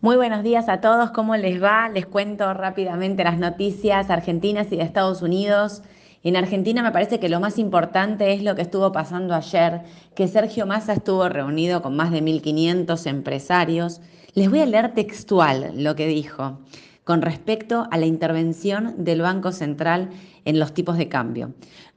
Muy buenos días a todos, ¿cómo les va? Les cuento rápidamente las noticias argentinas y de Estados Unidos. En Argentina me parece que lo más importante es lo que estuvo pasando ayer, que Sergio Massa estuvo reunido con más de 1.500 empresarios. Les voy a leer textual lo que dijo con respecto a la intervención del Banco Central en los tipos de cambio.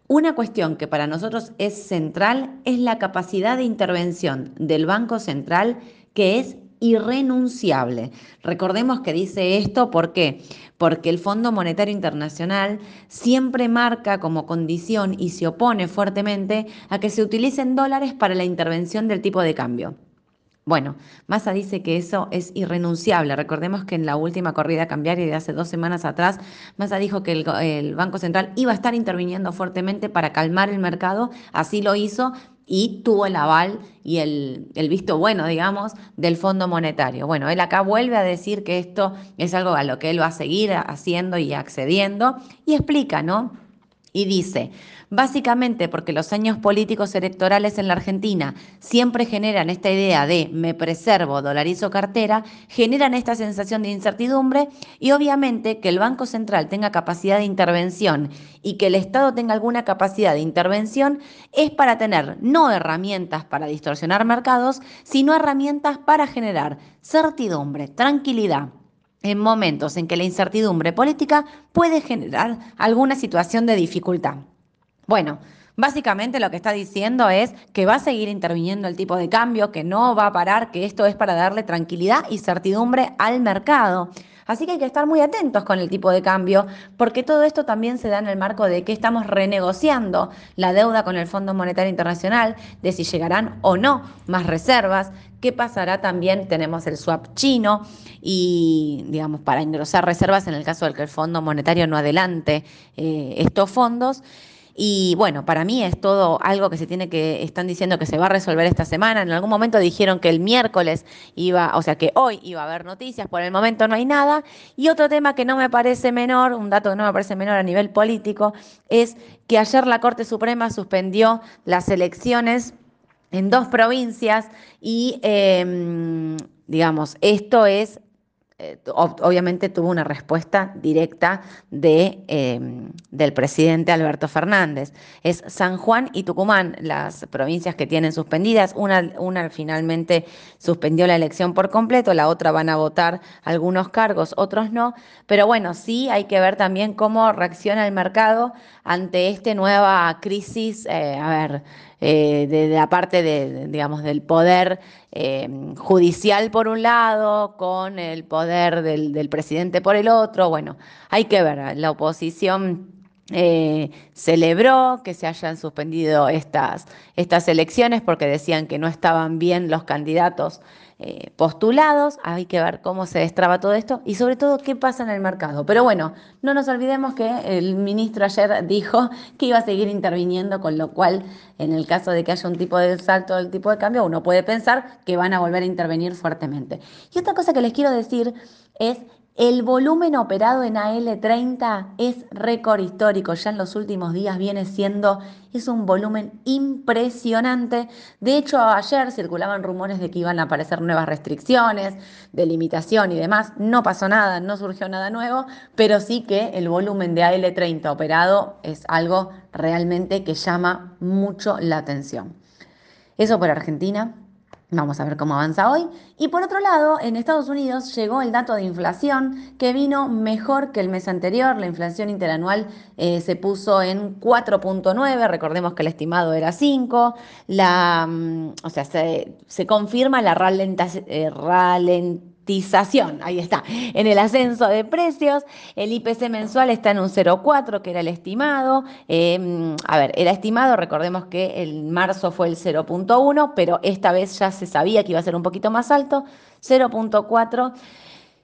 Una cuestión que para nosotros es central es la capacidad de intervención del Banco Central que es irrenunciable. Recordemos que dice esto, ¿por qué? Porque el Fondo Monetario Internacional siempre marca como condición y se opone fuertemente a que se utilicen dólares para la intervención del tipo de cambio. Bueno, Massa dice que eso es irrenunciable. Recordemos que en la última corrida cambiaria de hace dos semanas atrás, Massa dijo que el, el, Banco Central iba a estar interviniendo fuertemente para calmar el mercado. Así lo hizo y tuvo el aval y el, el, visto bueno, digamos, del Fondo Monetario. Bueno, él acá vuelve a decir que esto es algo a lo que él va a seguir haciendo y accediendo y explica, ¿no? Y dice, básicamente porque los años políticos electorales en la Argentina siempre generan esta idea de me preservo, dolarizo cartera, generan esta sensación de incertidumbre y obviamente que el Banco Central tenga capacidad de intervención y que el Estado tenga alguna capacidad de intervención es para tener no herramientas para distorsionar mercados, sino herramientas para generar certidumbre, tranquilidad, en momentos en que la incertidumbre política puede generar alguna situación de dificultad. Bueno, básicamente lo que está diciendo es que va a seguir interviniendo el tipo de cambio, que no va a parar, que esto es para darle tranquilidad y certidumbre al mercado. Así que hay que estar muy atentos con el tipo de cambio, porque todo esto también se da en el marco de que estamos renegociando la deuda con el Fondo Monetario Internacional, de si llegarán o no más reservas, qué pasará también, tenemos el swap chino y, digamos, para engrosar reservas en el caso de que el Fondo Monetario no adelante eh, estos fondos. Y bueno, para mí es todo algo que se tiene que, están diciendo que se va a resolver esta semana. En algún momento dijeron que el miércoles iba, o sea que hoy iba a haber noticias, por el momento no hay nada. Y otro tema que no me parece menor, un dato que no me parece menor a nivel político, es que ayer la Corte Suprema suspendió las elecciones en dos provincias y, eh, digamos, esto es obviamente tuvo una respuesta directa de, eh, del presidente Alberto Fernández. Es San Juan y Tucumán las provincias que tienen suspendidas. Una, una finalmente suspendió la elección por completo, la otra van a votar algunos cargos, otros no. Pero bueno, sí hay que ver también cómo reacciona el mercado ante esta nueva crisis. Eh, a ver, eh, de, de, la parte de, digamos, del poder eh, judicial por un lado, con el poder del, del, presidente por el otro. Bueno, hay que ver, la oposición eh, celebró que se hayan suspendido estas, estas elecciones porque decían que no estaban bien los candidatos eh, postulados, hay que ver cómo se destraba todo esto y sobre todo qué pasa en el mercado. Pero bueno, no nos olvidemos que el ministro ayer dijo que iba a seguir interviniendo, con lo cual en el caso de que haya un tipo de salto del tipo de cambio, uno puede pensar que van a volver a intervenir fuertemente. Y otra cosa que les quiero decir es el volumen operado en AL30 es récord histórico, ya en los últimos días viene siendo, es un volumen impresionante. De hecho, ayer circulaban rumores de que iban a aparecer nuevas restricciones, de limitación y demás. No pasó nada, no surgió nada nuevo, pero sí que el volumen de AL30 operado es algo realmente que llama mucho la atención. Eso por Argentina. Vamos a ver cómo avanza hoy. Y por otro lado, en Estados Unidos llegó el dato de inflación que vino mejor que el mes anterior. La inflación interanual eh, se puso en 4.9, recordemos que el estimado era 5. La, mm, o sea, se, se confirma la ralentización. Eh, ralent ahí está, en el ascenso de precios. El IPC mensual está en un 0,4, que era el estimado. Eh, a ver, era estimado, recordemos que el marzo fue el 0,1, pero esta vez ya se sabía que iba a ser un poquito más alto, 0,4.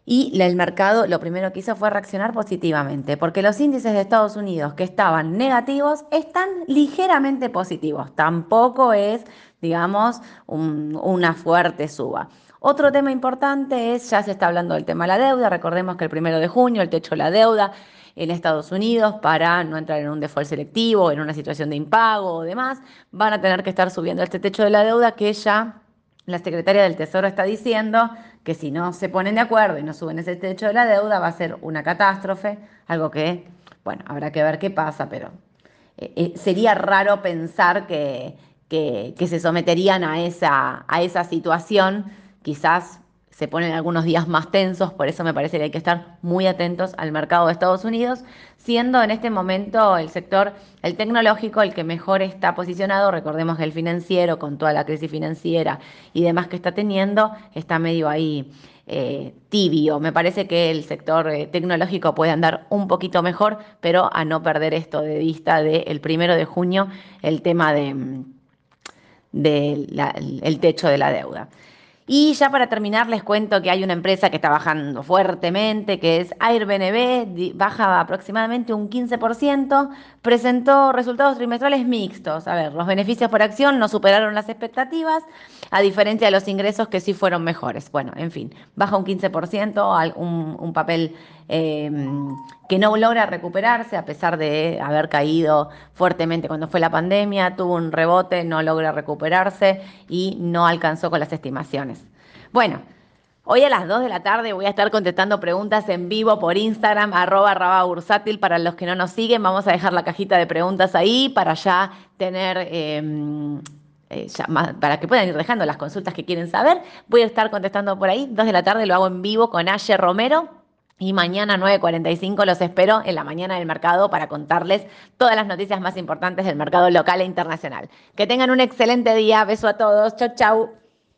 Y el mercado lo primero que hizo fue reaccionar positivamente, porque los índices de Estados Unidos que estaban negativos están ligeramente positivos. Tampoco es, digamos, un, una fuerte suba. Otro tema importante es, ya se está hablando del tema de la deuda, recordemos que el primero de junio el techo de la deuda en Estados Unidos para no entrar en un default selectivo, en una situación de impago o demás, van a tener que estar subiendo este techo de la deuda que ya la secretaria del Tesoro está diciendo que si no se ponen de acuerdo y no suben ese techo de la deuda va a ser una catástrofe, algo que, bueno, habrá que ver qué pasa, pero eh, eh, sería raro pensar que, que, se someterían a esa, a esa situación, quizás se ponen algunos días más tensos, por eso me parece que hay que estar muy atentos al mercado de Estados Unidos, siendo en este momento el sector, el tecnológico, el que mejor está posicionado. Recordemos que el financiero, con toda la crisis financiera y demás que está teniendo, está medio ahí eh, tibio. Me parece que el sector eh, tecnológico puede andar un poquito mejor, pero a no perder esto de vista del primero de junio, el tema del de techo de la deuda. Y ya para terminar les cuento que hay una empresa que está bajando fuertemente, que es Airbnb, baja aproximadamente un 15%, presentó resultados trimestrales mixtos. A ver, los beneficios por acción no superaron las expectativas, a diferencia de los ingresos que sí fueron mejores. Bueno, en fin, baja un 15%, un, papel eh, que no logra recuperarse a pesar de haber caído fuertemente cuando fue la pandemia, tuvo un rebote, no logra recuperarse y no alcanzó con las estimaciones. Bueno, hoy a las 2 de la tarde voy a estar contestando preguntas en vivo por Instagram, arroba rababursátil. Para los que no nos siguen, vamos a dejar la cajita de preguntas ahí para ya tener... Em, eh, para que puedan ir dejando las consultas que quieren saber. Voy a estar contestando por ahí. 2 de la tarde lo hago en vivo con Ayer Romero. Y mañana 9.45 los espero en la mañana del mercado para contarles todas las noticias más importantes del mercado local e internacional. Que tengan un excelente día. Beso a todos. Chau, chau.